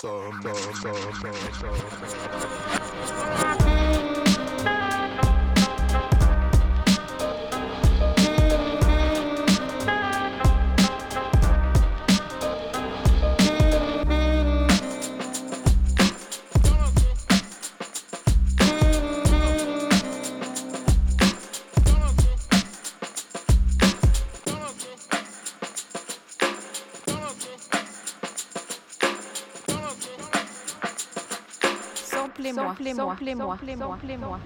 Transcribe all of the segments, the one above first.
走走走走走走 Samplez-moi, samplez-moi, samplez-moi.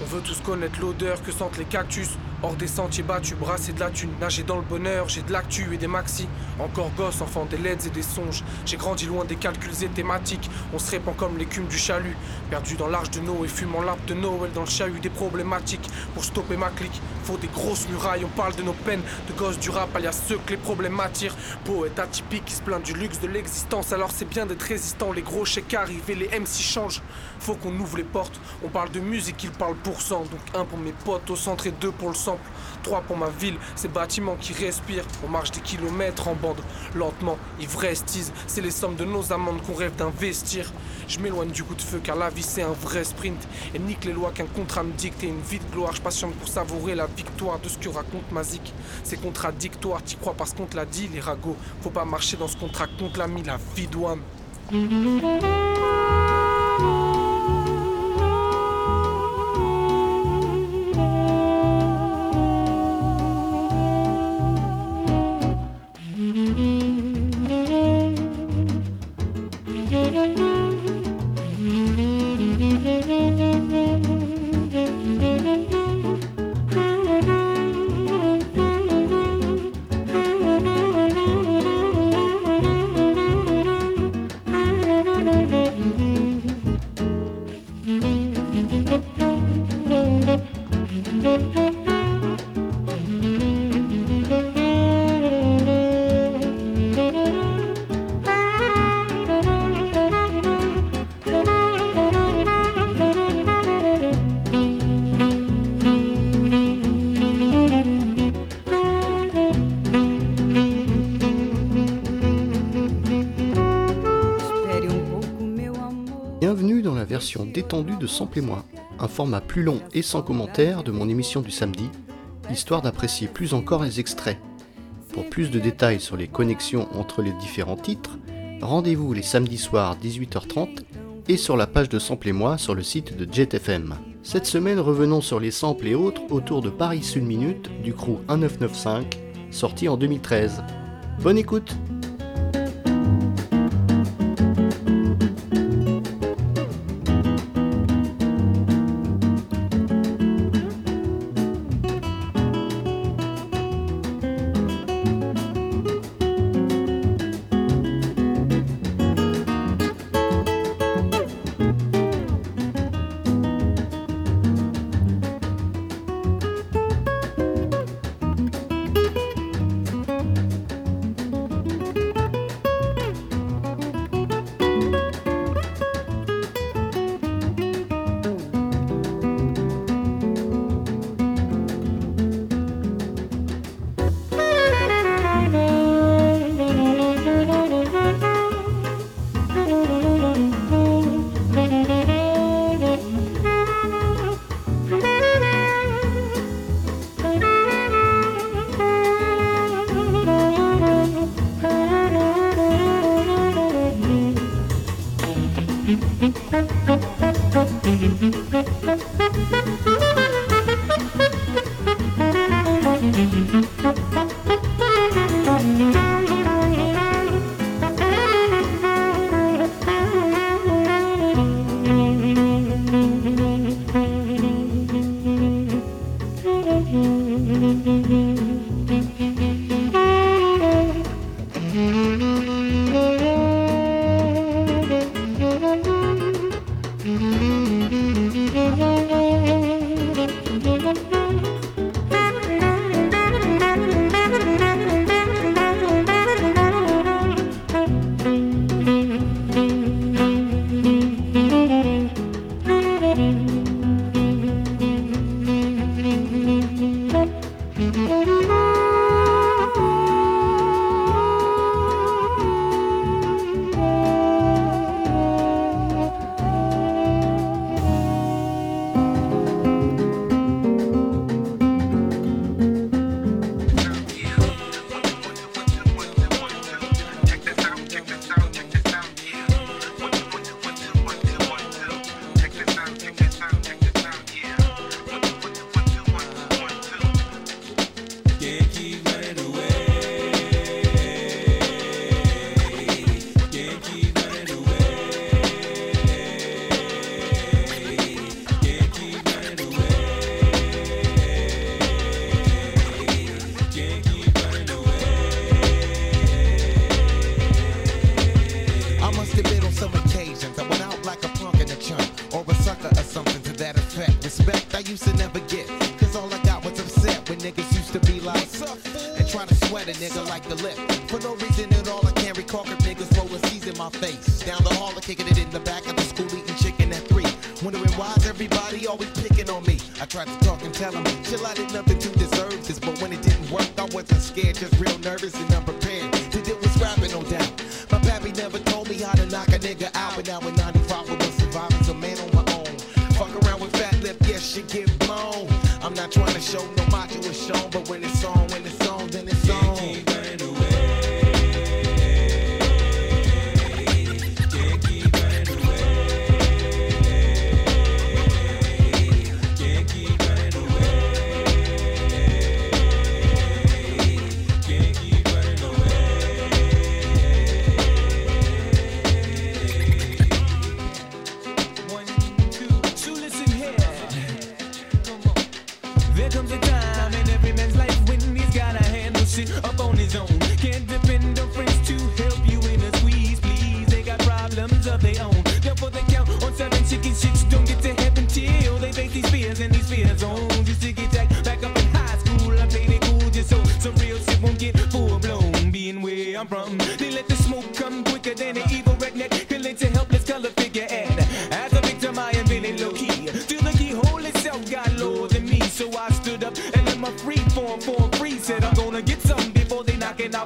On veut tous connaître l'odeur que sentent les cactus. Hors des sentiers battus, brasser de la thune, nager dans le bonheur, j'ai de l'actu et des maxi. Encore gosse, enfant des leds et des songes. J'ai grandi loin des calculs et thématiques. On se répand comme l'écume du chalut. Perdu dans l'arche de Noé, fumant l'arbre de Noël dans le chahut des problématiques. Pour stopper ma clique, faut des grosses murailles. On parle de nos peines, de gosses du rap, alias ceux que les problèmes attirent. Poète atypique qui se plaint du luxe de l'existence. Alors c'est bien d'être résistant. Les gros chèques arrivent et les MC changent. Faut qu'on ouvre les portes. On parle de musique, ils parlent pour cent. Donc un pour mes potes au centre et deux pour le sample. Trois pour ma ville, ces bâtiments qui respirent. On marche des kilomètres en bande, lentement, ivrestise. C'est les sommes de nos amendes qu'on rêve d'investir. Je m'éloigne du coup de feu car la vie c'est un vrai sprint. Et nique les lois qu'un contrat me dicte et une vie de gloire. Je patiente pour savourer la victoire de ce que raconte Mazik. C'est contradictoire, t'y crois parce qu'on te l'a dit, les ragots. Faut pas marcher dans ce contrat contre l'ami, la vie douane. De Sample et moi, un format plus long et sans commentaire de mon émission du samedi, histoire d'apprécier plus encore les extraits. Pour plus de détails sur les connexions entre les différents titres, rendez-vous les samedis soirs 18h30 et sur la page de Sample et moi sur le site de JetFM. Cette semaine, revenons sur les samples et autres autour de Paris Une Minute du crew 1995, sorti en 2013. Bonne écoute!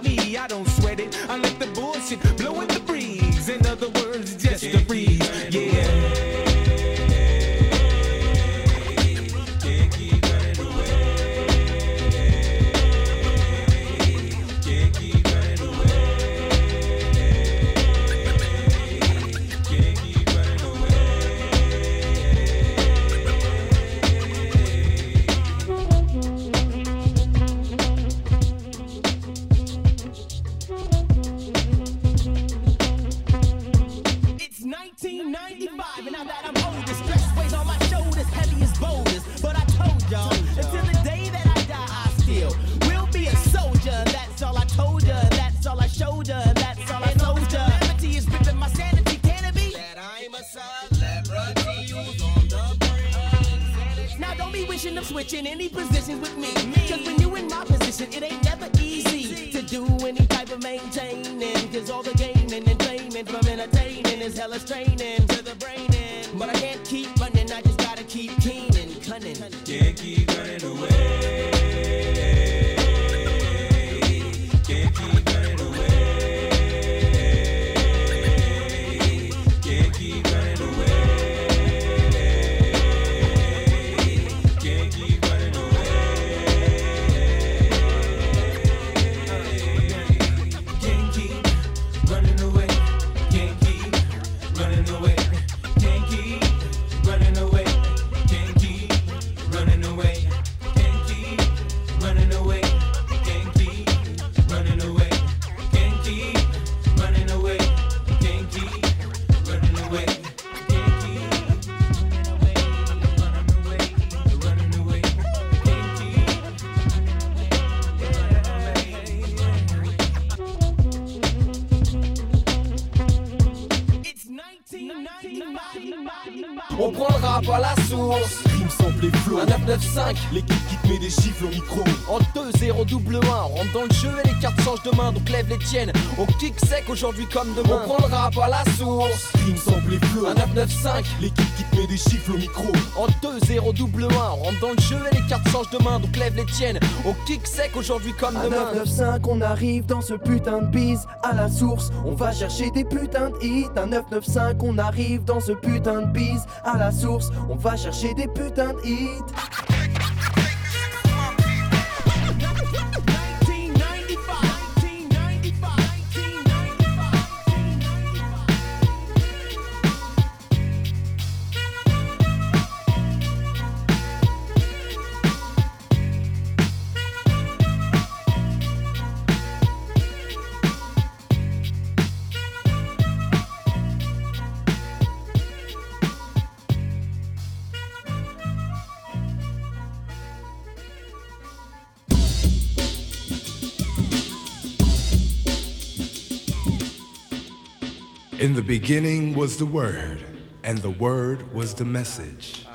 about me, I don't 5 L'équipe qui te met des chiffres au micro. En 2-0 double 1 On rentre dans le jeu et les cartes changent de main. Donc lève les tiennes. On kick sec aujourd'hui comme demain. On prend le rap à la source. Stream semble fleur Un 995 L'équipe qui te met des chiffres au micro. En 2-0 double 1 On rentre dans le jeu et les cartes changent de main. Donc lève les tiennes. On kick sec aujourd'hui comme à demain. 995 on arrive dans ce putain de bise à la source. On va chercher des putains de hits. Un 995 on arrive dans ce putain de bise à la source. On va chercher des putains de hits. In the beginning was the Word, and the Word was the message,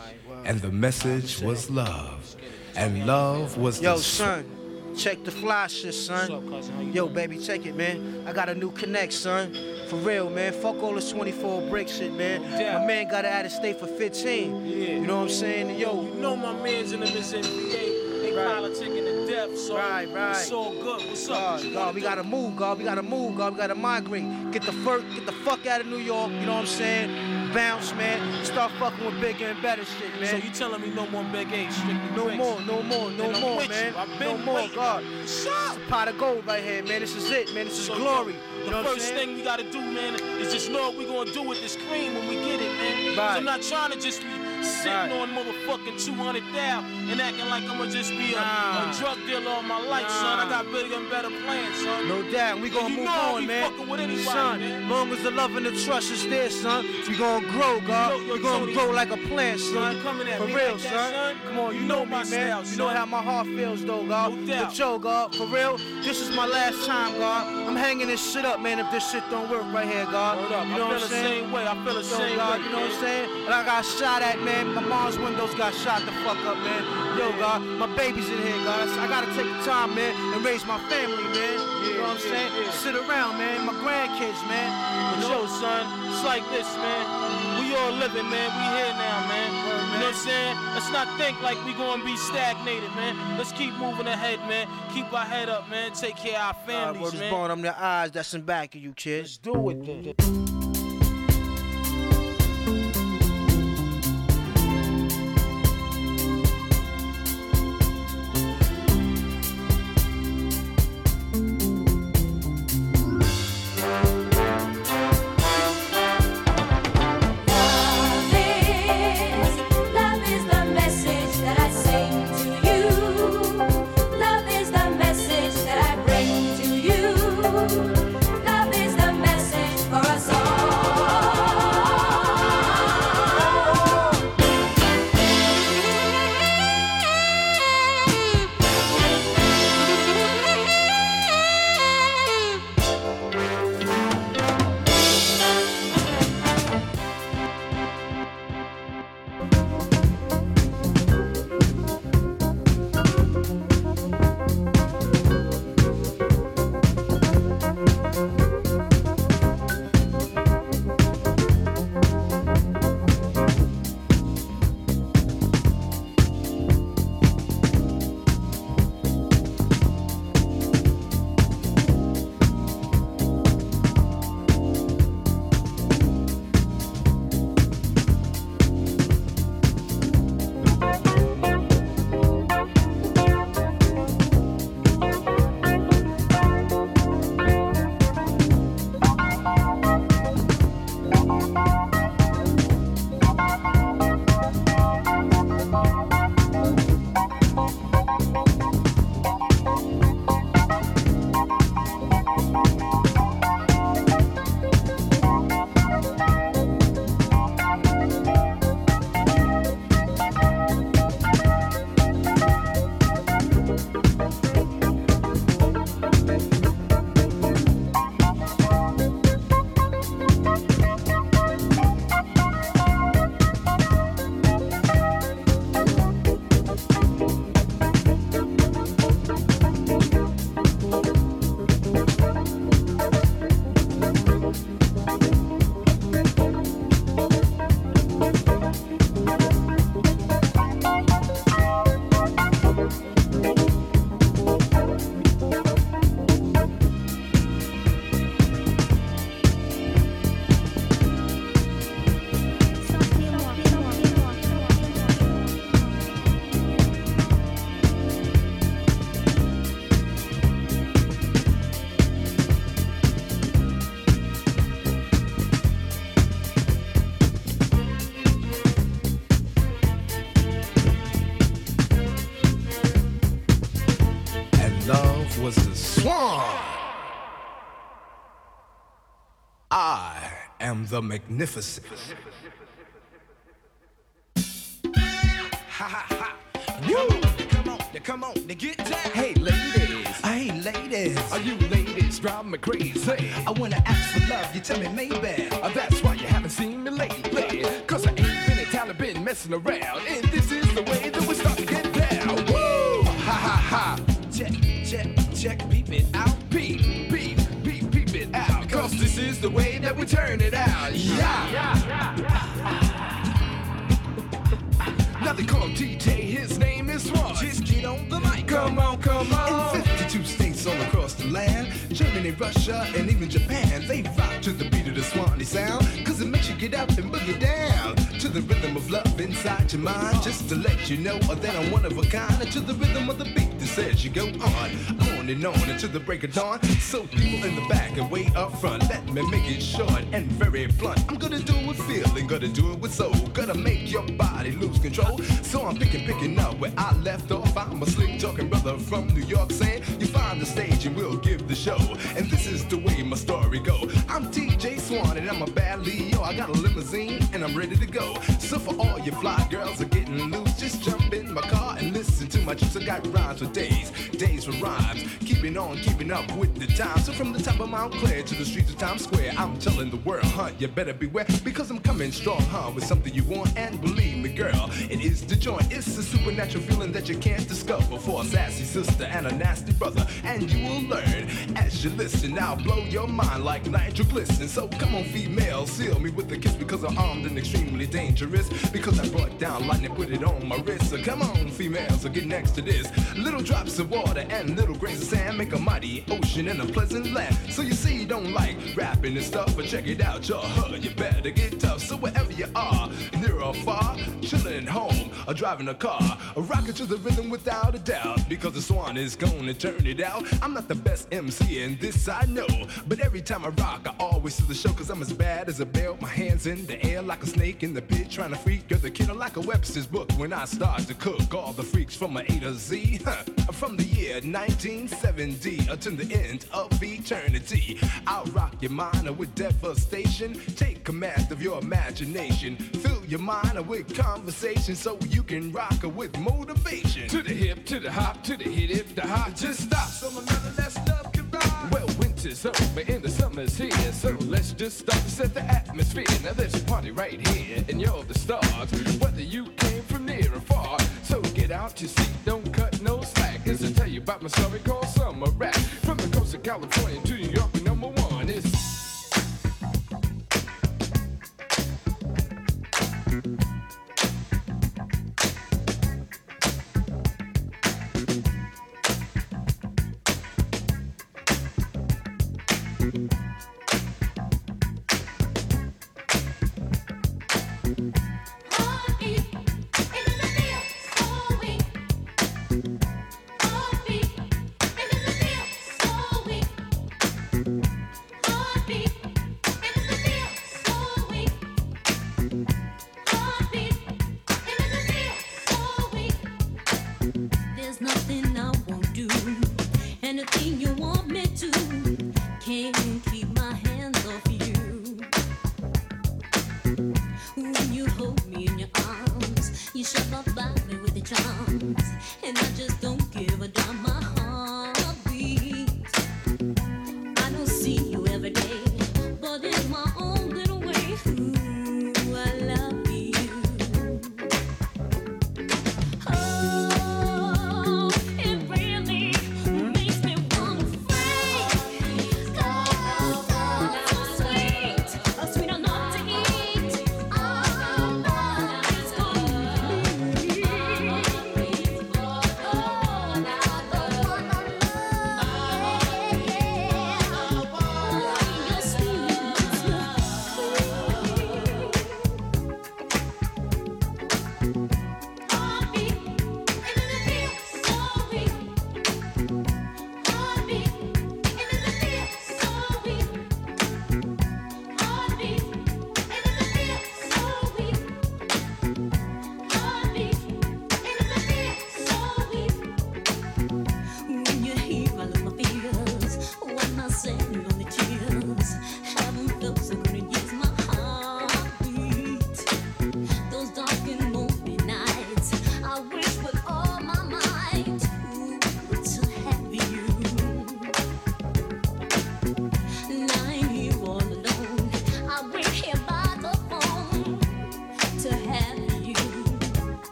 and the message was love, and love was Yo, the. Yo, son, check the fly shit, son. Yo, baby, check it, man. I got a new connect, son. For real, man. Fuck all this 24 brick shit, man. My man got out of state for 15. You know what I'm saying? Yo, you know my man's in the NBA. They politicking death, so Right, right. it's all good. What's up? God, What God, we gotta move, God. We gotta move, God. We gotta migrate. Get the fuck, get the fuck out of New York. You know what I'm saying? Bounce, man. Start fucking with bigger and better shit, man. So you telling me no more Big A, strictly No bricks? more, no more, no And more, man. No more, waiting. God. Shut It's a pot of gold right here, man. This is it, man. This is So, glory. The You know what I'm first thing we gotta do, man, is just know what we gonna do with this cream when we get it, man. Right. I'm not trying to just be sitting Right. on motherfucking 200 thou and acting like I'm gonna just be a, Nah. a drug dealer all my life, son. I got bigger and better plans, son. No doubt, we gonna you move on, be man. fucking with anybody, son, man. long as the love and the trust is there, son, we gonna grow, God. Yo, yo, we gonna Tony. grow like a plant, son. you coming at For me real, like that, son. son? Come on, you, You know, know me, my man. style, you know how my heart feels, though, God. No doubt. But yo, God, for real, this is my last time, God. I'm hanging this shit up, man. If this shit don't work right here, God. Hold up, You I know feel what the I'm saying? the same way. I feel the Yo, same God, way. you know what I'm saying? And I got shot at, man. My mom's windows got shot the fuck up, man. Yo, God, my baby's in here, guys. I gotta take the time, man, and raise my family, man. You know what I'm saying? yeah. Sit around, man. My grandkids, man. But yo, son, it's like this, man. We all living, man. We here now, man. You know what I'm saying? Let's not think like we gonna be stagnated, man. Let's keep moving ahead, man. Keep our head up, man. Take care of our families, man. born on the eyes that's in back of you, kids. Let's do it then. The magnificent. Ha ha Woo! Come on, now come on, now get down. Hey, ladies. Hey, ladies. Are you ladies driving me crazy? I wanna ask for love, you tell me maybe. Uh, that's why you haven't seen me lately. Cause I ain't been in town, I've been messing around. And this is the way that we start to get down. Woo! Ha ha ha. Check, check, check, the way that we turn it out. Yeah. Now they call TJ, his name is Swan. Just get on the mic. Come on, come on. In 52 states all across the land, Germany, Russia, and even Japan, they rock to the beat of the Swanee sound. Cause it makes you get up and boogie down to the rhythm of love inside your mind. Just to let you know that I'm one of a kind. And to the rhythm of the beat that says you go on, on and on until the break of dawn. So people in the back and way up front, let me make it short and very blunt. I'm gonna do it with feeling, gonna do it with soul, gonna make your body lose control. So I'm picking, picking up where I left off. I'm a slick talking brother from New York saying you find the stage and we'll give the show. And this is the way my story go. Juice. I got rhymes for days, days for rhymes. Keeping on, keeping up with the time. So from the top of Mount Clair to the streets of Times Square, I'm telling the world, huh? You better beware because I'm coming strong, huh? With something you want and believe me, girl, it is the joint. It's a supernatural feeling that you can't discover for a sassy sister and a nasty brother. And you will learn as you listen. I'll blow your mind like nitroglycerin. So come on, female, seal me with a kiss because I'm armed and extremely dangerous. Because I brought down lightning, put it on my wrist. So come on, females, so get next to this. Little drops of water and little grains of sand make a mighty ocean and a pleasant land. So you see, you don't like rapping and stuff, but check it out, y'all. Huh, you better get tough. So wherever you are, near or far, chilling home or driving a car, or rocking to the rhythm without a doubt. Because the swan is gonna turn it out. I'm not the best MC, and this I know. But every time I rock, I always see the show, cause I'm as bad as a bear with my hands in the air like a snake in the pit, trying to freak. You're the killer like a Webster's book when I start to cook all the freaks from a To Z. From the year 1970 until the end of eternity. I'll rock your mind with devastation. Take command of your imagination. Fill your mind with conversation so you can rock it with motivation. To the hip, to the hop, to the hit, if the hop. Just stop so my mother less love can ride. Well, winter's over and the summer's here. So let's just start to set the atmosphere. Now there's a party right here and you're the stars. Whether you came from near or far. So get out your seat, don't cut no slack. As I tell you about my story called Summer Rap. From the coast of California to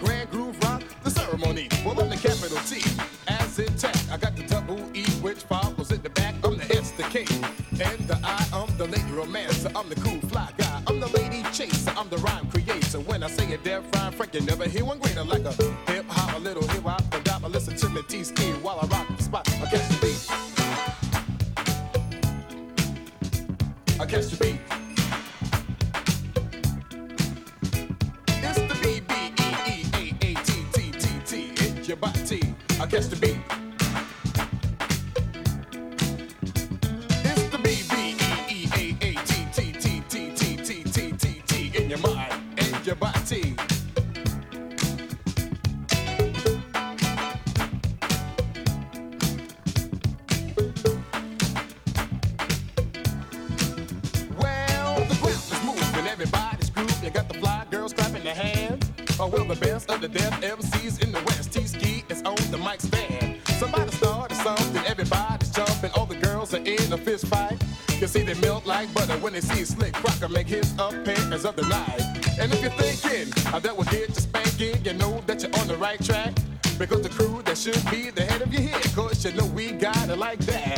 Grand Groove Rock, the ceremony. Well, I'm the capital T, as in tech. I got the double E, which follows in the back. I'm the S, the K, and the I. I'm the lady romancer. I'm the cool fly guy. I'm the lady chaser. I'm the rhyme creator. When I say a Dev Fry Frank, you never hear one greater like a they see Slick Crocker make his appearance of the night. And if you're thinking that will get you spanking, you know that you're on the right track. Because the crew that should be the head of your head, cause you know we got it like that.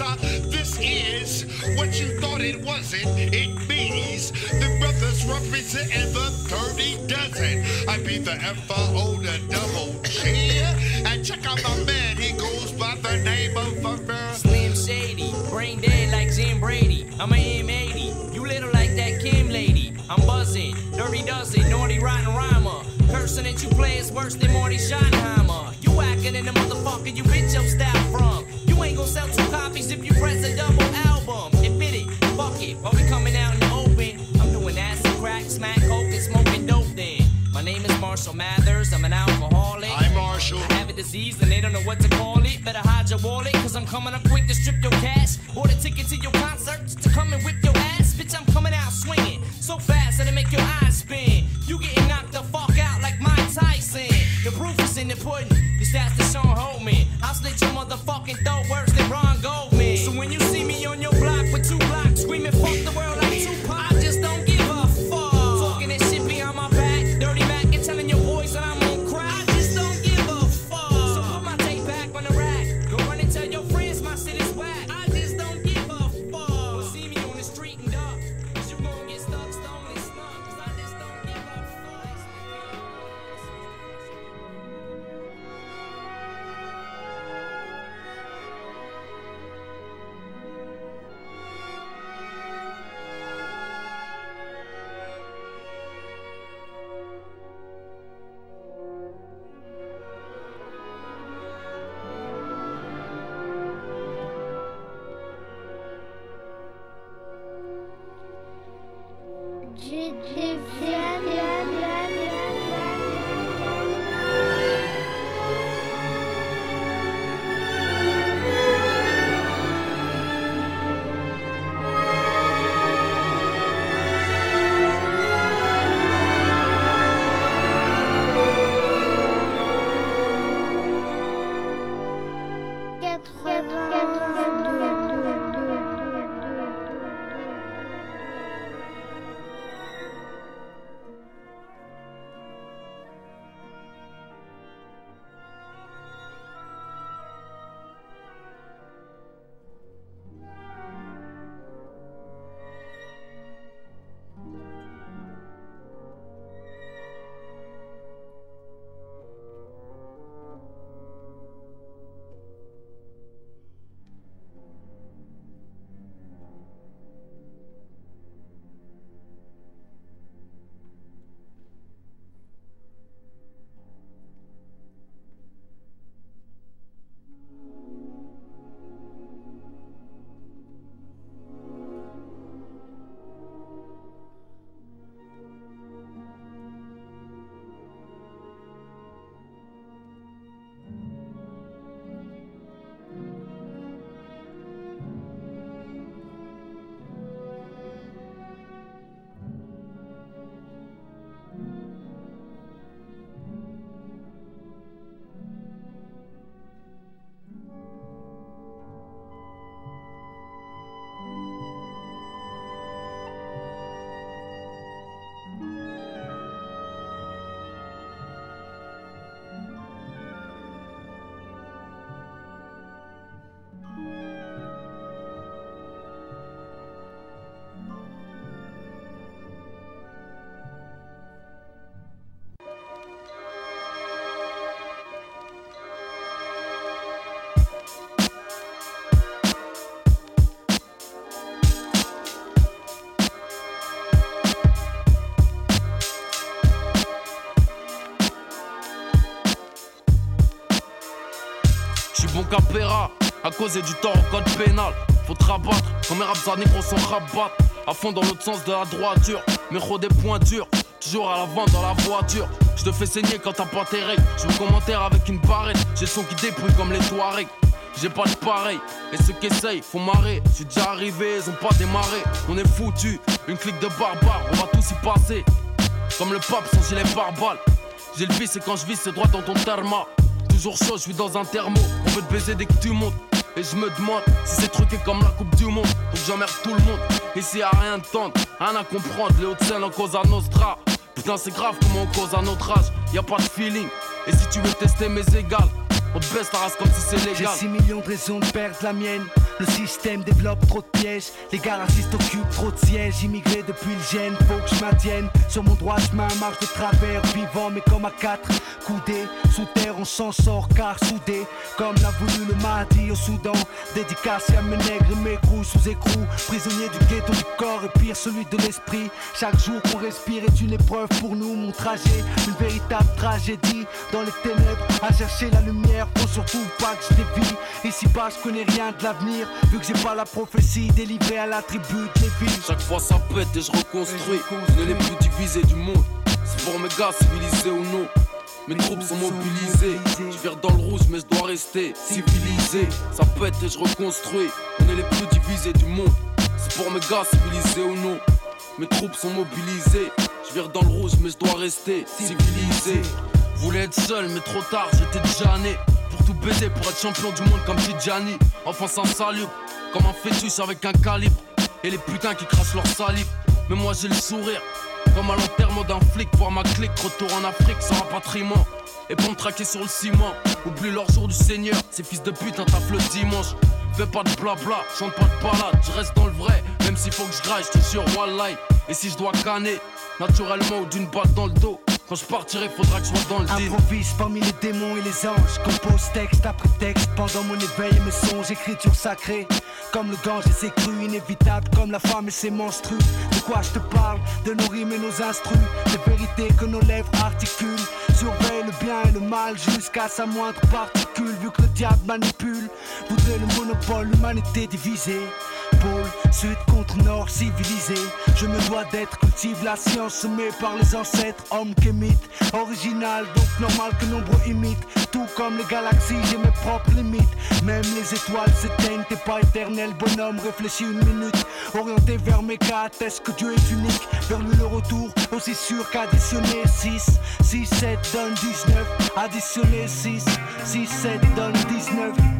Uh, this is what you thought it wasn't. It means the brothers representing the 30 dozen. I be the FO, the double G. And check out my man, he goes by the name of uh, Slim Shady, brain dead like Jim Brady. I'm a M80, you little like that Kim lady. I'm buzzing, dirty dozen, naughty rotten rhymer. Cursing that you play is worse than Marty Schottenheimer. You acting in the motherfucker you bitch your style from. Gonna sell two copies if you press a double album. Admit it, fuck it, while we coming out in the open. I'm doing acid, crack, smack, coke, and smoking dope then. My name is Marshall Mathers, I'm an alcoholic. I'm Marshall. I have a disease and they don't know what to call it. Better hide your wallet, cause I'm coming up quick to strip your cash. Bought a ticket to your concert just to come and whip your ass. Bitch, I'm coming out swinging so fast that it make your eyes spin. You getting knocked the fuck out like Mike Tyson. The proof is in the pudding. This that's the Sean Holman. I'll slit your motherfucking throat worse than Ron Je deviens capéra, à cause du tort au code pénal. Faut te rabattre, comme mes raps négro sont rabattre. À fond dans l'autre sens de la droiture, mais des points durs. Toujours à l'avant dans la voiture. Je te fais saigner quand t'as pas tes règles. Je me commentaire avec une barrette. J'ai son qui dépouille comme les Touaregs. J'ai pas de pareil, et ceux qui essayent font marrer. Je suis déjà arrivé, ils ont pas démarré. On est foutu, une clique de barbares, on va tous y passer. Comme le pape sans gilet pare-balles. J'ai le vice et quand je vis c'est droit dans ton therma. Toujours chaud, je suis dans un thermo. On veut te baiser dès que tu montes. Et je me demande si c'est truqué comme la Coupe du Monde. Donc j'emmerde tout le monde. Ici y'a rien de tendre, rien à comprendre. Les hauts scènes en cause à Nostra. Putain, c'est grave comment on cause à notre âge. Y a pas de feeling. Et si tu veux tester mes égales, on te baisse ta race comme si c'est J'ai légal. 6 millions de raisons de perdre la mienne. Le système développe trop de pièges. Les gars occupent trop de sièges. Immigré depuis le gène, faut que je maintienne. Sur mon droit chemin, marche de travers. Vivant, mais comme à quatre. Coudés, sous terre, on s'en sort car soudé. Comme l'a voulu le Mahdi au Soudan. Dédicace à mes nègres mes crews sous écrou. Prisonnier du ghetto du corps et pire celui de l'esprit. Chaque jour qu'on respire est une épreuve pour nous. Mon trajet, une véritable tragédie. Dans les ténèbres, à chercher la lumière. Faut surtout pas que je dévie. Ici bas, je connais rien de l'avenir. Vu que j'ai pas la prophétie délivrée à la tribu de Lévi. Chaque fois ça pète et je reconstruis. On est les plus divisés du monde. C'est pour mes gars civilisés ou non. Mes troupes sont mobilisées. Je vire dans le rouge, mais je dois rester civilisé. Ça pète et je reconstruis. On est les plus divisés du monde. C'est pour mes gars civilisés ou non. Mes troupes sont mobilisées. Je vire dans le rouge, mais je dois rester civilisé. Voulais être seul, mais trop tard, j'étais déjà né. Tout baiser, pour être champion du monde comme Tidjani. Enfin sans salut, comme un fœtus avec un calibre. Et les putains qui crachent leur salive. Mais moi j'ai le sourire, comme à l'enterrement d'un flic. Voir ma clique, retour en Afrique sans rapatriement. Et pour me traquer sur le ciment, oublie leur jour du Seigneur. Ces fils de pute, un taf le dimanche. Fais pas de blabla, chante pas de balade, je reste dans le vrai. Même s'il faut que je graille, je te jure, wallahi. Et si je dois canner, naturellement ou d'une balle dans le dos. Quand je partirai, faudra que je sois dans le. Improvise parmi les démons et les anges. Compose texte après texte pendant mon éveil mes songes. Écriture sacrée. Comme le danger, c'est cru, inévitable. Comme la femme et ses menstrues. De quoi je te parle? De nos rimes et nos instrus. Des vérités que nos lèvres articulent. Surveille le bien et le mal jusqu'à sa moindre particule. Vu que le diable manipule, voudrait le monopole, l'humanité divisée. Sud contre nord civilisé. Je me dois d'être cultive la science semée par les ancêtres, hommes qu'émite, original, donc normal que nombreux imitent. Tout comme les galaxies, j'ai mes propres limites. Même les étoiles s'éteignent, t'es pas éternel, bonhomme, réfléchis une minute. Orienté vers mes cas, atteste que Dieu est unique? Vers lui le retour, aussi sûr qu'additionner 6. 6, 7 donne 19. Additionner 6. 6, 7 donne 19.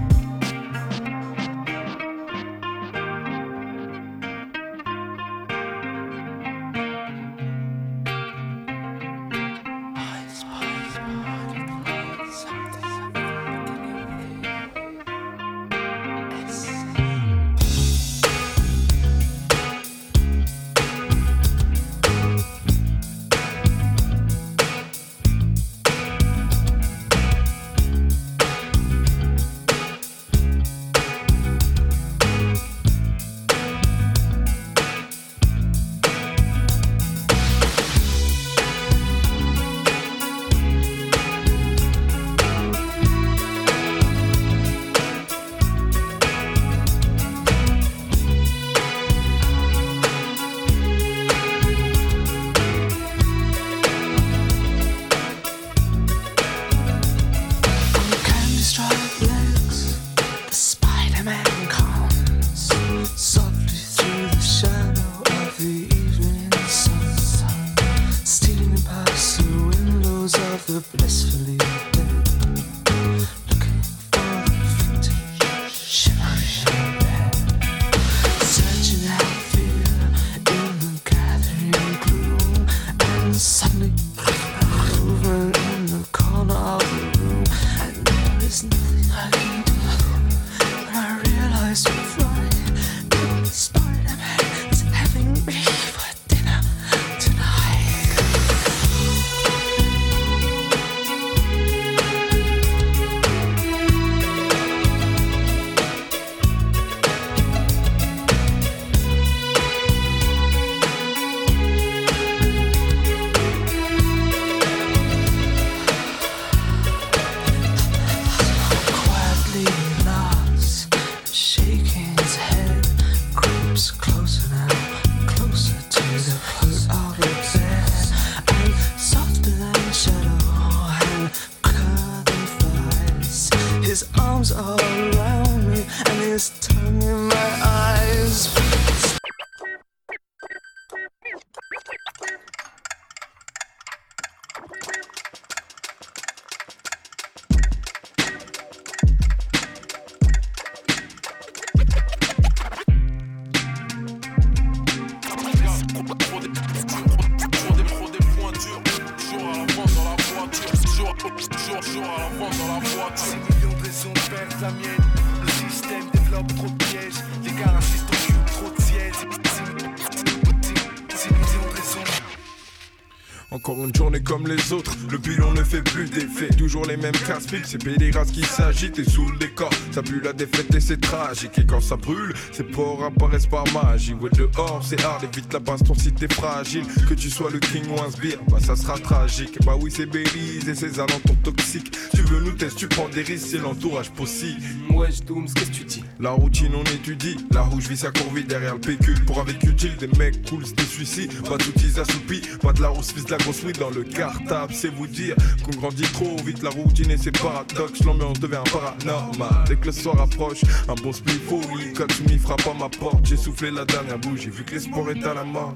Les mêmes casse-piles, c'est pédéras qui s'agitent et sous le décor. Ça pue la défaite et c'est tragique. Et quand ça brûle, ces porcs apparaissent par magie. Ouais, dehors, c'est hard, évite la baston si t'es fragile. Que tu sois le king ou un sbire, bah ça sera tragique. Bah oui, c'est Belize et ses alentours toxiques. Tu veux nous tester, tu prends des risques, c'est l'entourage possible. Wesh, Dooms, qu'est-ce que tu dis La routine on étudie, la rouge vit sa courvie derrière le pécule. Pour avec utile, des mecs cool, des suicides. Pas d'outils assoupis, pas de la rousse fils de la grosse weed dans le cartable C'est vous dire qu'on grandit trop vite, la routine et ses paradoxes L'ambiance devient paranormal, dès que le soir approche Un bon split folie, Katsumi frappe à ma porte J'ai soufflé la dernière bougie, vu que l'espoir est à la mort.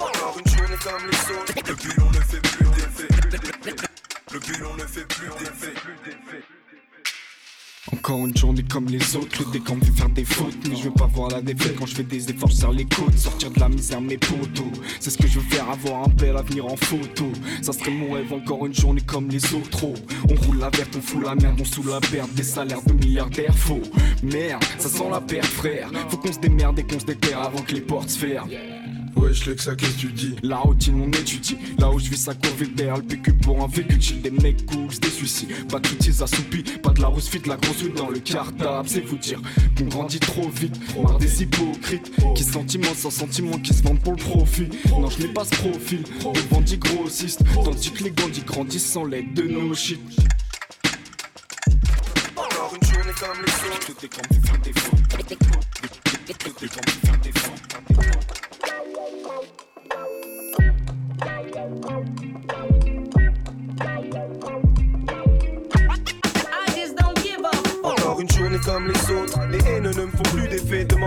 Encore une journée comme les autres, Encore une journée comme les autres, le décor me fait faire des fautes. Mais je veux pas voir la défaite quand je fais des efforts sur les côtes. Sortir de la misère, mes potos. C'est ce que je veux faire, avoir un bel avenir en photo. Ça serait mon rêve, encore une journée comme les autres. Oh, On roule la verte, on fout la merde, on sous la perte. Des salaires de milliardaires faux. Merde, ça sent la perte, frère. Faut qu'on se démerde et qu'on se déterre avant que les portes se ferment. Ouais, je que ça, qu'est-ce que tu dis? La routine, on étudie. Là où je vis, ça court vite derrière le PQ pour un véhicule. chill. Des mecs cool, des suicides. Pas de outils assoupis. Pas de la rousse fit, la grosse dans le cartable. C'est vous dire qu'on grandit trop vite. Marre des hypocrites qui sentiment sans sentiment qui se vendent pour le profit. Non, je n'ai pas ce profil de bandit grossiste. Tandis que les gandis grandissent sans l'aide de nos shit. Encore une journée comme les autres. Tout est comme des des fautes. I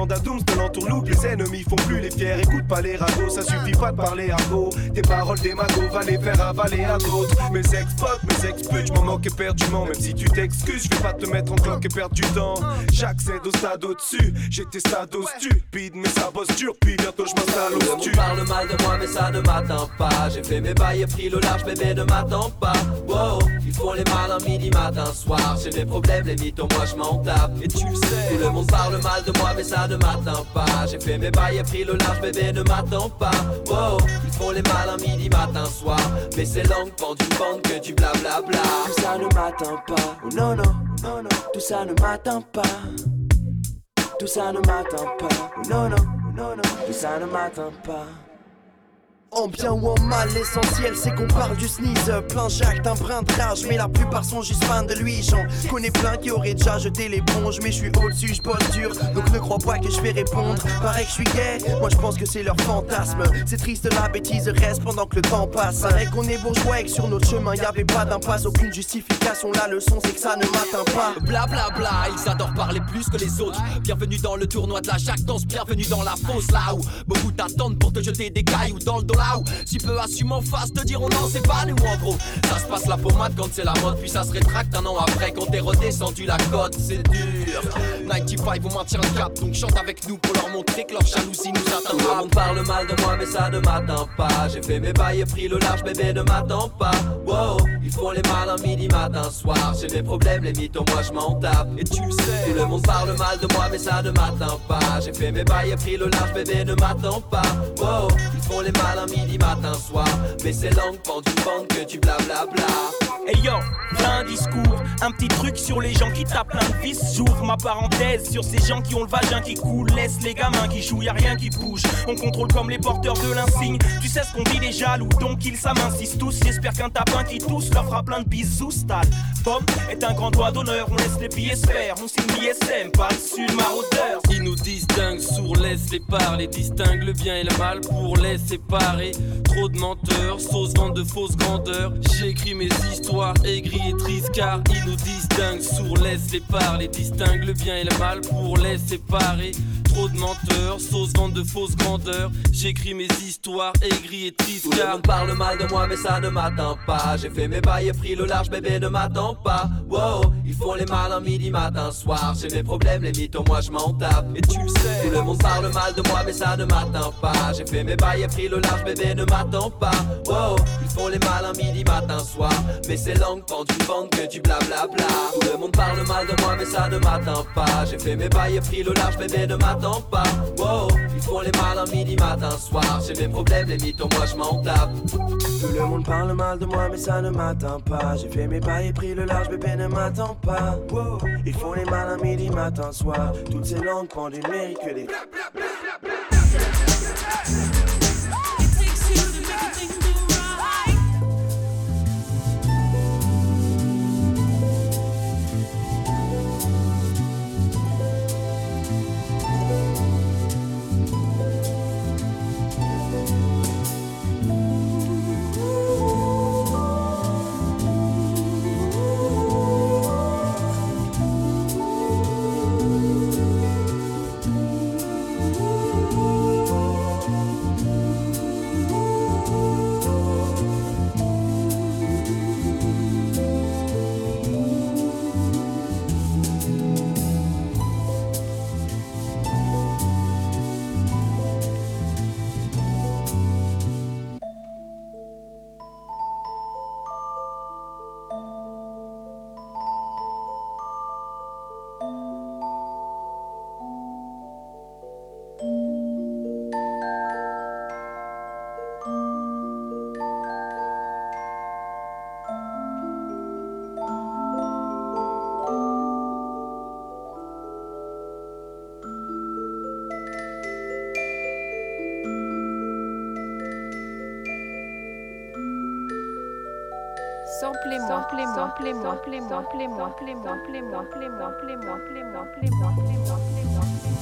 Demande Dooms de l'entourloupe, les ennemis font plus les fiers. Écoute pas les ragots, ça suffit pas de parler argot. Tes paroles des magots va les faire avaler à d'autres. Mes ex-potes, mes ex-putes, je m'en moque éperdument. Même si tu t'excuses, je vais pas te mettre en cloque et perdre du temps. J'accède au stade au-dessus, j'étais stade au stupide, mais ça bosse dur, puis bientôt je m'installe au stu. parle mal de moi mais ça ne m'atteint pas J'ai fait mes bails et pris le large bébé ne m'attends pas Wow, ils font les malins midi matin soir J'ai mes problèmes les mythos moi je m'en tape Et tu le sais Tout le monde parle mal de moi mais ça ne m'atteint pas. J'ai fait mes bails et pris le large bébé ne m'attends pas. Wow, ils font les malins midi matin soir. Mais c'est langue pendue bande que du blablabla Tout ça ne m'atteint pas, oh non non, non non, tout ça ne m'atteint pas. Tout ça ne m'atteint pas, oh non non, non non, tout ça ne m'atteint pas. En bien ou en mal, l'essentiel c'est qu'on parle du sneeze Plein Jacques d'un brin de rage, mais la plupart sont juste fans de lui. J'en connais plein qui auraient déjà jeté l'éponge Mais je suis au-dessus, je bosse dur, donc ne crois pas que je vais répondre. Pareil que je suis gay, moi je pense que c'est leur fantasme. C'est triste, la bêtise reste pendant que le temps passe. Pareil qu'on est bourgeois et que sur notre chemin y avait pas d'impasse Aucune justification, la leçon c'est que ça ne m'atteint pas. Bla bla bla, ils adorent parler plus que les autres. Bienvenue dans le tournoi de la jactance, bienvenue dans la fosse là où beaucoup t'attendent pour te jeter des cailloux dans le dos si peu assument en face te diront non, c'est pas nous en gros. Ça se passe la pommade quand c'est la mode, puis ça se rétracte un an après quand t'es redescendu la côte, c'est dur. 95 vont maintenir le cap, donc chante avec nous pour leur montrer que leur jalousie nous atteint Tout le monde parle mal de moi mais ça ne m'atteint pas. J'ai fait mes bails et pris le large bébé ne m'attends pas. Wow, ils font les malins midi matin soir. J'ai mes problèmes les mythos moi je m'en tape. Et tu le sais. Tout le monde parle mal de moi mais ça ne m'atteint pas. J'ai fait mes bails et pris le large bébé ne m'attends pas. Wow, ils font les malins midi matin soir Mais c'est langue pendue bande que tu blablabla Hey yo, plein discours, un petit truc sur les gens qui tapent plein de vis. J'ouvre ma parenthèse sur ces gens qui ont le vagin qui coule. Laisse les gamins qui jouent, y a rien qui bouge. On contrôle comme les porteurs de l'insigne. Tu sais ce qu'on dit les jaloux, donc ils s'amincissent tous. J'espère qu'un tapin qui tousse leur fera plein de bisous. Stal. Pomme est un grand doigt d'honneur, on laisse les billets se faire. On signe l'ISM, par-dessus le maraudeur. Ils nous distinguent, sourds, laisse les parler, distingue le bien et le mal pour les séparer. Trop de menteurs, sauce vente de fausses grandeurs. J'écris mes histoires aigries et tristes car ils nous distinguent, sourds, laisse les parler, distingue le bien et le mal pour les séparer. Trop de menteurs, sauce vente de fausses grandeurs. J'écris mes histoires aigries et tristes Tout le car monde parle mal de moi mais ça ne m'atteint pas. J'ai fait mes bails et pris le large bébé ne m'attends pas. Wow, ils font les malins midi matin soir. J'ai mes problèmes les mythos moi je m'en tape. Et tu le sais. Tout le monde parle mal de moi mais ça ne m'atteint pas. J'ai fait mes bails et pris le large bébé ne m'attends pas. Wow, ils font les malins midi matin soir. Mais c'est langue pendue bande que du blablabla Tout le monde parle mal de moi mais ça ne m'atteint pas. J'ai fait mes bails et pris le large bébé ne m'attends pas. Wow, ils font les malins midi matin soir. J'ai mes problèmes les mythos moi je m'en tape. Tout le monde parle mal de moi mais ça ne m'atteint pas. J'ai fait mes bails et pris le large bébé ne m'attend pas. Wow. Ils font les malins midi matin soir. Toutes ces langues pendent une mérite que des Ooh. Samplez-moi, samplez-moi, samplez-moi, samplez-moi, samplez-moi, samplez-moi, samplez-moi, samplez-moi,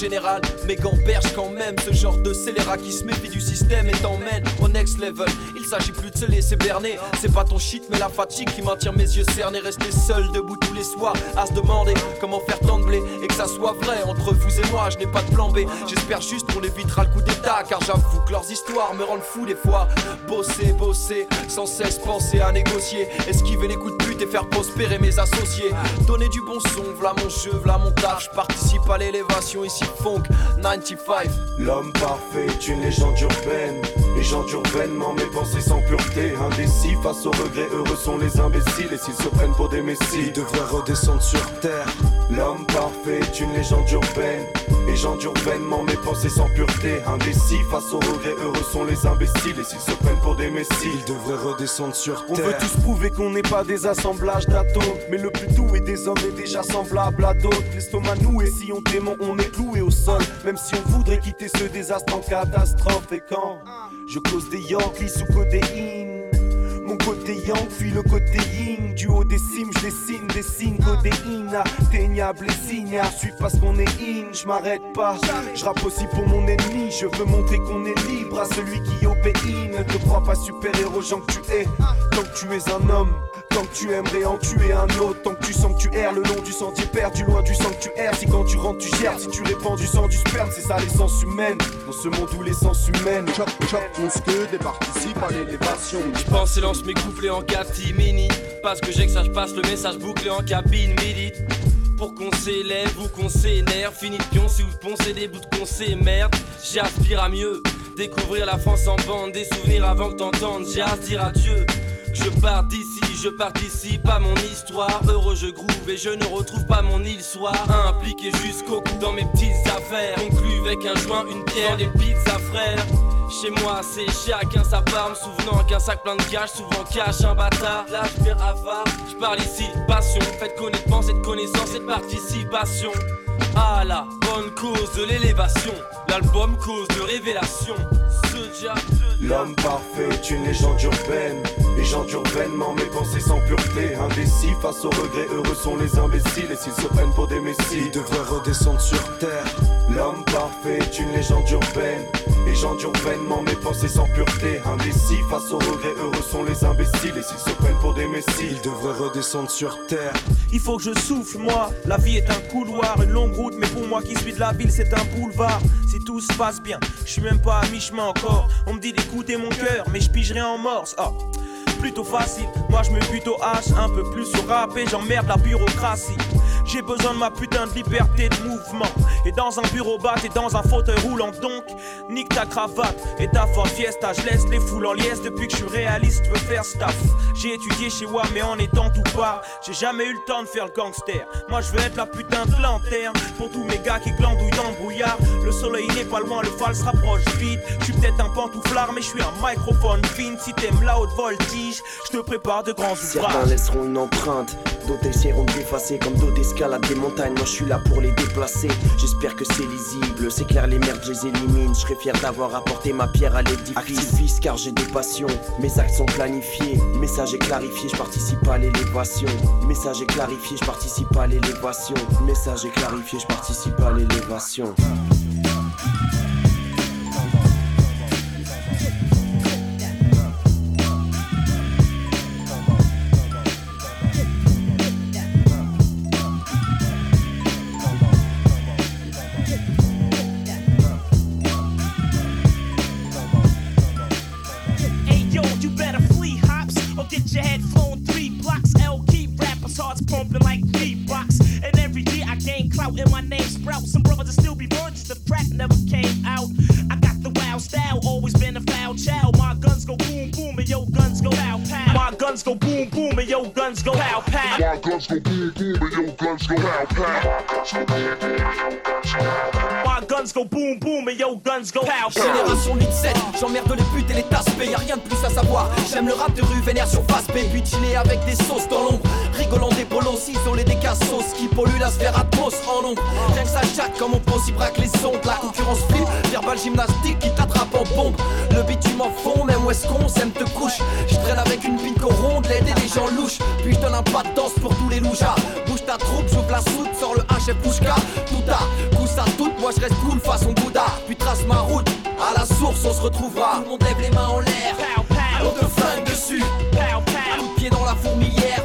général, mais gamberge quand même. Ce genre de scélérat qui se méfie du système et t'emmène au next level. Il s'agit plus de se laisser berner. C'est pas ton shit, mais la fatigue qui maintient mes yeux cernés. Rester seul debout tous les soirs à se demander comment faire tant de blé et que ça soit vrai entre vous et moi. Je n'ai pas de plan B. J'espère juste qu'on évitera le coup d'état, car j'avoue que leurs histoires me rendent fou des fois. Bosser, bosser, sans cesse penser à négocier. Esquiver les coups de et faire prospérer mes associés. Donner du bon son, v'là mon jeu, v'là mon taf. Je participe à l'élévation ici, funk 95. L'homme parfait est une légende urbaine. Légende urbainement, mes pensées sans pureté. Indécis face aux regrets, heureux sont les imbéciles. Et s'ils se prennent pour des messies, ils devraient redescendre sur terre. L'homme parfait est une légende urbaine. Légende urbainement, mes pensées sans pureté. Indécis face aux regrets, heureux sont les imbéciles. Et s'ils se prennent pour des messies, ils devraient redescendre sur On terre. veut tous prouver qu'on n'est pas des assemblages d'atomes Mais le plus doux et des hommes est déjà semblable à d'autres L'estomac noué, si on t'aime on est cloué au sol Même si on voudrait quitter ce désastre en catastrophe Et quand je cause des Yankees sous codéine yang fuit le côté yin. Du haut des cimes je dessine des signes Codéine. Atteignable et signes Je suis parce qu'on est in, je m'arrête pas. Je rappe aussi pour mon ennemi. Je veux montrer qu'on est libre à celui qui obéit. Ne te crois pas super héros gens que tu es. Tant que tu es un homme Tant que tu aimerais en tuer un autre Tant que tu sens que tu erres le long du sentier perdu Loin du sang que tu erres Si quand tu rentres tu gères Si tu répands du sang du sperme C'est ça l'essence humaine Dans ce monde où l'essence humaine Chop chop mon scud et participe à l'élévation. Je pense et lance mes couplets en catimini Parce que j'ai que ça je passe le message bouclé en cabine midi. Pour qu'on s'élève ou qu'on s'énerve Fini de pioncer ou de poncer des bouts de concé Merde, j'aspire à mieux Découvrir la France en bande Des souvenirs avant que t'entendes. Jazz dire adieu je pars d'ici, je participe à mon histoire. Heureux je groove et je ne retrouve pas mon île soir. Impliqué jusqu'au cou dans mes petites affaires. Conclu avec un joint, une pierre, des pizzas frères chez moi c'est chacun sa part, me souvenant qu'un sac plein de cash souvent cache un bâtard. Là je vais avare, je parle ici de passion, faites pensée de connaissance et participation. À la bonne cause de l'élévation, l'album cause de révélation. Ce dia, L'homme parfait est une légende urbaine. Légende urbainement, mes pensées sans pureté. Indécis face aux regrets, heureux sont les imbéciles. Et s'ils se prennent pour des messies, ils devraient redescendre sur terre. L'homme parfait est une légende urbaine. Légende urbainement, mes pensées sans pureté. Indécis face aux regrets, heureux sont les imbéciles. Et s'ils se prennent pour des messies, ils devraient redescendre sur terre. Il faut que je souffle, moi. La vie est un couloir, une longue route, mais pour moi qui suis de la ville, c'est un boulevard. Si tout se passe bien, je suis même pas à mi-chemin encore. On me dit d'écouter mon cœur, mais je pigerai en morse. Ah. Plutôt facile, moi je me bute au un peu plus au rap et j'emmerde la bureaucratie. J'ai besoin de ma putain de liberté de mouvement. Et dans un bureau bas, t'es dans un fauteuil roulant donc. Nique ta cravate et ta Ford Fiesta. Je laisse les foules en liesse depuis que je suis réaliste, je veux faire staff. J'ai étudié chez moi, mais en étant tout part. J'ai jamais eu le temps de faire le gangster. Moi je veux être la putain de lanterne. Pour tous mes gars qui glandouillent dans le brouillard. Le soleil n'est pas loin, le phare se rapproche vite. Je suis peut-être un pantouflard, mais je suis un microphone fine. Si t'aimes la haute voltige, je te prépare de grands Certains ouvrages. laisseront une empreinte, d'autres essaieront de comme d'autres J'escalade des montagnes, moi je suis là pour les déplacer. J'espère que c'est lisible, c'est clair, les merdes, je les élimine. Je serais fier d'avoir apporté ma pierre à l'édifice. Activiste car j'ai des passions, mes actes sont planifiés. Message est clarifié, je participe à l'élévation. Message est clarifié, je participe à l'élévation. Message est clarifié, je participe à l'élévation. Guns go boom boom and yo guns go pow pow. My guns go boom boom and your guns go pow pow. Guns go boom boom and yo guns go pow pow. Génération 8-7, j'emmerde les putes et les tasses y'a rien de plus à savoir. J'aime le rap de rue, vénère sur face B, puis chiller avec des sauces dans l'ombre. Rigolant des bolos, isolés des cassos qui polluent la sphère atmos en ombre. Rien que ça jack comme on pense, il braque les ondes. La concurrence file, verbal gymnastique qui t'attrape en bombe. Le bitume en fond, même où est-ce qu'on s'aime te couche. Je traîne avec une pinko ronde, l'aide et des gens louches. Puis je donne un pas de danse pour tous les loujas. Bouge ta troupe, j'ouvre la soute, sors le HF Pouchka. Tout à coup ça moi je reste cool façon Bouddha. Puis trace ma route, à la source on se retrouvera. Tout le monde lève les mains en l'air, on te flingue dessus. Coup de pied dans la fourmilière,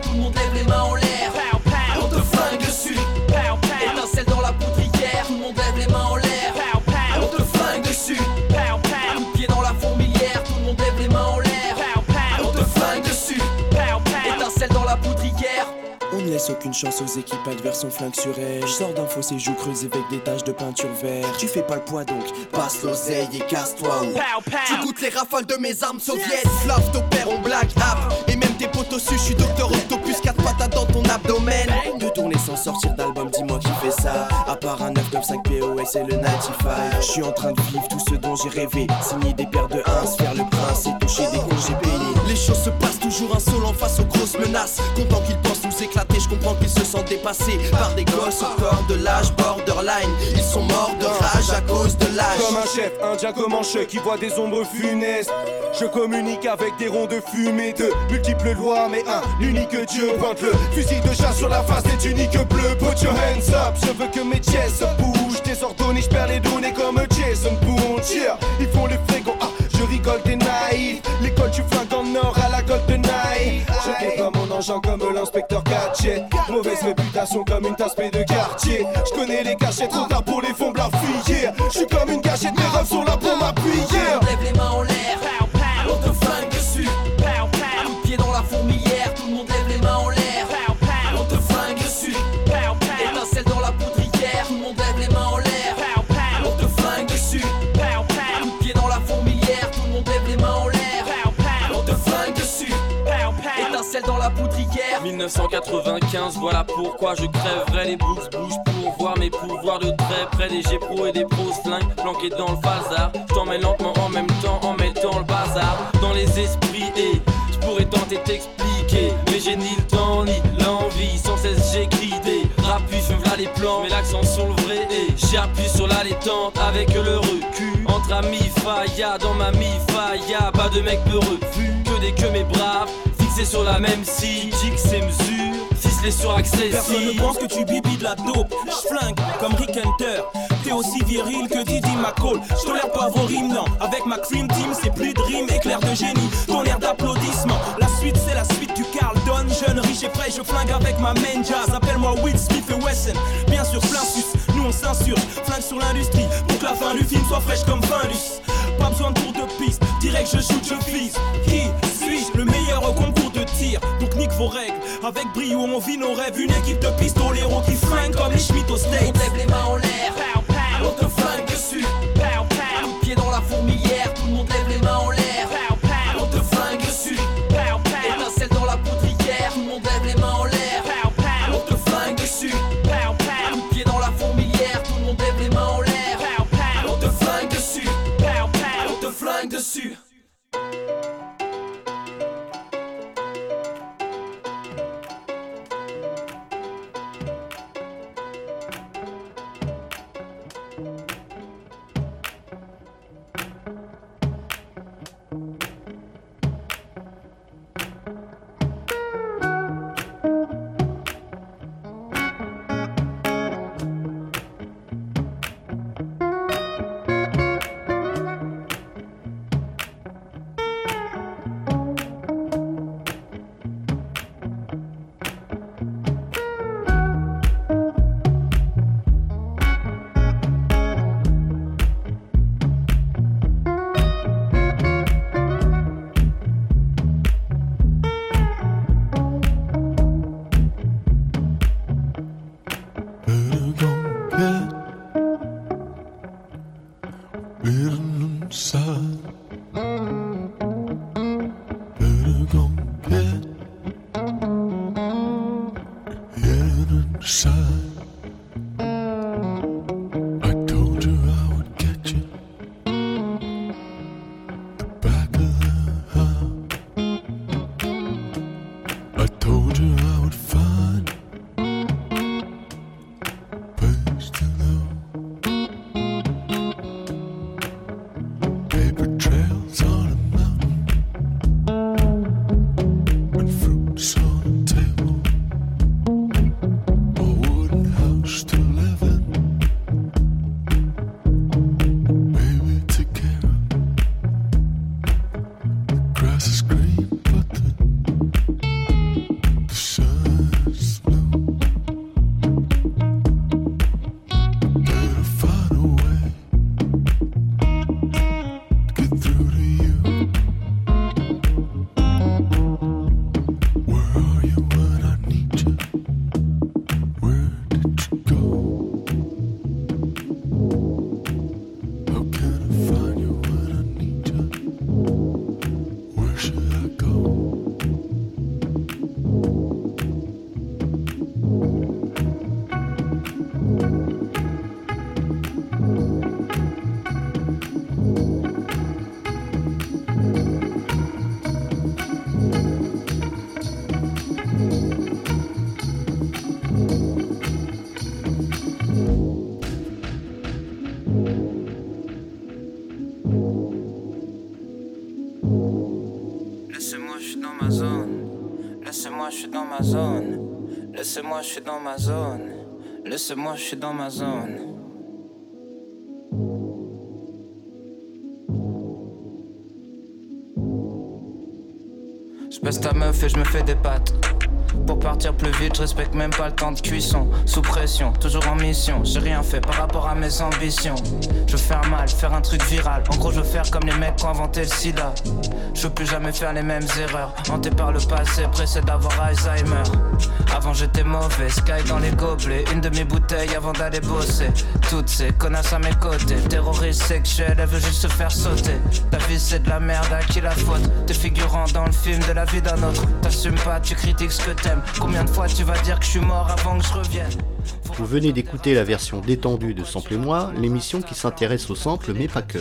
laisse aucune chance aux équipes adverses, on flingue sur elle. Je sors d'un fossé, joues creusées avec des taches de peinture vert. Tu fais pas le poids donc, passe l'oseille et casse-toi. ou- Tu goûtes les rafales de mes armes soviètes Flav t'opère, on blague app Et même tes potes dessus, je suis docteur Octopus 4 patates dans ton abdomen De tourner sans sortir d'album, dis-moi qui fait ça. À part un 995 POS et le 95. Je suis en train de vivre tout ce dont j'ai rêvé. Signer des paires de 1, se faire le prince et toucher des congés payés. Les choses se passent toujours insolents face aux grosses menaces Content qu'ils pensent nous éclater, je comprends qu'ils se sentent dépassés Par des gosses au corps de l'âge borderline Ils sont morts de rage à cause de l'âge Comme un chef, un diacomanche qui voit des ombres funestes. Je communique avec des ronds de fumée, de multiples lois, mais un unique Dieu pointe le fusil de chat sur la face des tuniques bleues. Put your hands up, je veux que mes chests bougent. Perds comme l'inspecteur Gadget. Mauvaise réputation comme une tasse de quartier. Je connais les cachets, trop tard pour les fonds fuyés. Je suis comme une gâchette, mes rêves sont là pour m'appuyer. 1995, voilà pourquoi je crèverai les books bouge pour voir mes pouvoirs de très près des G pro et des pros flingues planqués dans le phasar. Je t'en mets lentement en même temps en mettant le bazar dans les esprits et je pourrais tenter t'expliquer, mais j'ai ni le temps ni l'envie. Sans cesse j'écris des rapus, v'là les plans, mais l'accent sur le vrai et j'appuie sur la détente avec le recul. Entre amis, failla dans ma mi-failla, pas de mec peureux, vu que des que mes braves fixés sur la même scie, que ces mesures, sur accès. Personne ne pense que tu bibis de la dope. J'flingue comme Rick Hunter. T'es aussi viril que Didi McCall. J'tolère pas vos rimes, non. Avec ma cream team, c'est plus de rimes, éclair de génie. Ton air d'applaudissement. La suite, c'est la suite du Carlton. Jeune, riche et prêt, je flingue avec ma main jazz. Appelle-moi Will Smith et Wesson. Bien sûr, plein sus. Nous on s'insurge. Flingue sur l'industrie. Pour que la fin du film soit fraîche comme Findus. Pas besoin de tour de piste. Direct, je shoot, je vise. Qui suis-je? Le meilleur au concours Donc nique vos règles. Avec brio, on vit nos rêves. Une équipe de pistoleros qui flingue comme les Schmitt au States. On lève les mains en l'air, on te flingue dessus. Ma zone. Laissez-moi, je suis dans ma zone. Je baisse ta meuf et je me fais des pattes. Pour partir plus vite, je respecte même pas le temps de cuisson. Sous pression, toujours en mission. J'ai rien fait par rapport à mes ambitions. Je veux faire mal, faire un truc viral. En gros, je veux faire comme les mecs qui ont inventé le sida. Je veux plus jamais faire les mêmes erreurs. Hanté par le passé, pressé d'avoir Alzheimer. Avant j'étais mauvais, sky dans les gobelets. Une demi-bouteille avant d'aller bosser. Toutes ces connasses à mes côtés. Terroriste sexuel, elle veut juste se faire sauter. Ta vie c'est de la merde, à qui la faute? T'es figurant dans le film de la vie d'un autre. T'assumes pas, tu critiques ce que t'aimes. Combien de fois tu vas dire que je suis mort avant que je revienne? Vous venez d'écouter la version détendue de Sample et moi, l'émission qui s'intéresse au sample mais pas que.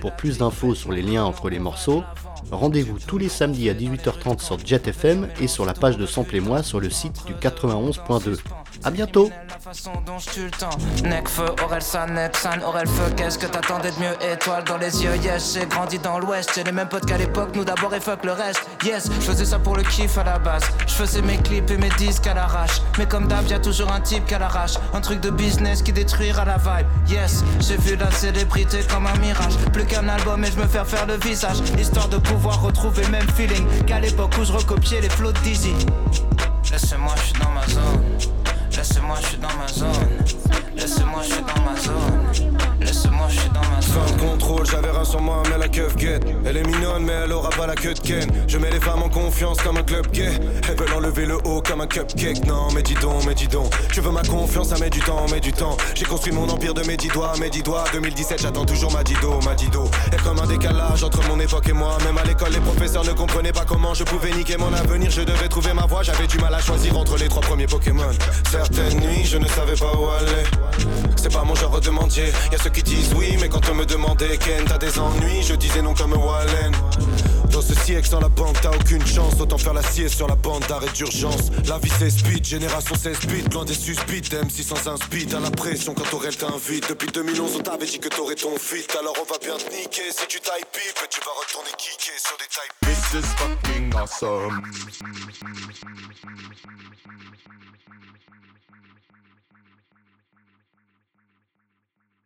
Pour plus d'infos sur les liens entre les morceaux, rendez-vous tous les samedis à 18h30 sur Jet FM et sur la page de Sample et moi sur le site du 91.2. A bientôt la façon dont je tue le temps. Necfeu, Orelsan, Nexan, Orelfeu, qu'est-ce que t'attendais de mieux? Étoile dans les yeux, yes, j'ai grandi dans l'ouest. J'ai les mêmes potes qu'à l'époque, nous d'abord et fuck le reste. Yes, je faisais ça pour le kiff à la base. Je faisais mes clips et mes disques à l'arrache. Mais comme d'hab, y a toujours un type qui l'arrache. Un truc de business qui détruira la vibe. Yes, j'ai vu la célébrité comme un mirage. Plus qu'un album et je me faire faire le visage. Histoire de pouvoir retrouver le même feeling qu'à l'époque où je recopiais les flots de Dizzy. Laissez-moi, je suis dans ma zone. Laissez-moi, je suis dans ma zone. Laissez-moi, je suis dans ma zone. Je suis dans ma zone. de contrôle, j'avais rien sur moi, mais la keuf guette. Elle est mignonne, mais elle aura pas la queue de Ken. Je mets les femmes en confiance comme un club gay. Elles veulent enlever le haut comme un cupcake. Non, mais dis donc, mais dis donc. Tu veux ma confiance, ça met du temps, met du temps. J'ai construit mon empire de mes dix doigts, mes dix doigts. 2017, j'attends toujours ma dido, ma dido. Y'a comme un décalage entre mon époque et moi. Même à l'école, les professeurs ne comprenaient pas comment je pouvais niquer mon avenir. Je devais trouver ma voie, j'avais du mal à choisir entre les trois premiers Pokémon. Certaines nuits, je ne savais pas où aller. C'est pas mon genre de mendier. Y'a ceux qui disent oui, mais quand on me demandait Ken, t'as des ennuis, je disais non comme Wallen. Dans ce siècle sans la banque, t'as aucune chance. Autant faire la sieste sur la bande d'arrêt d'urgence. La vie c'est speed, génération 16 bits, loin des sans un speed, à la pression quand Aurel t'invite. Depuis 2011, on t'avait dit que t'aurais ton fit. Alors on va bien te niquer. Si tu tailles pipe, tu vas retourner kicker sur des tailles This is fucking awesome.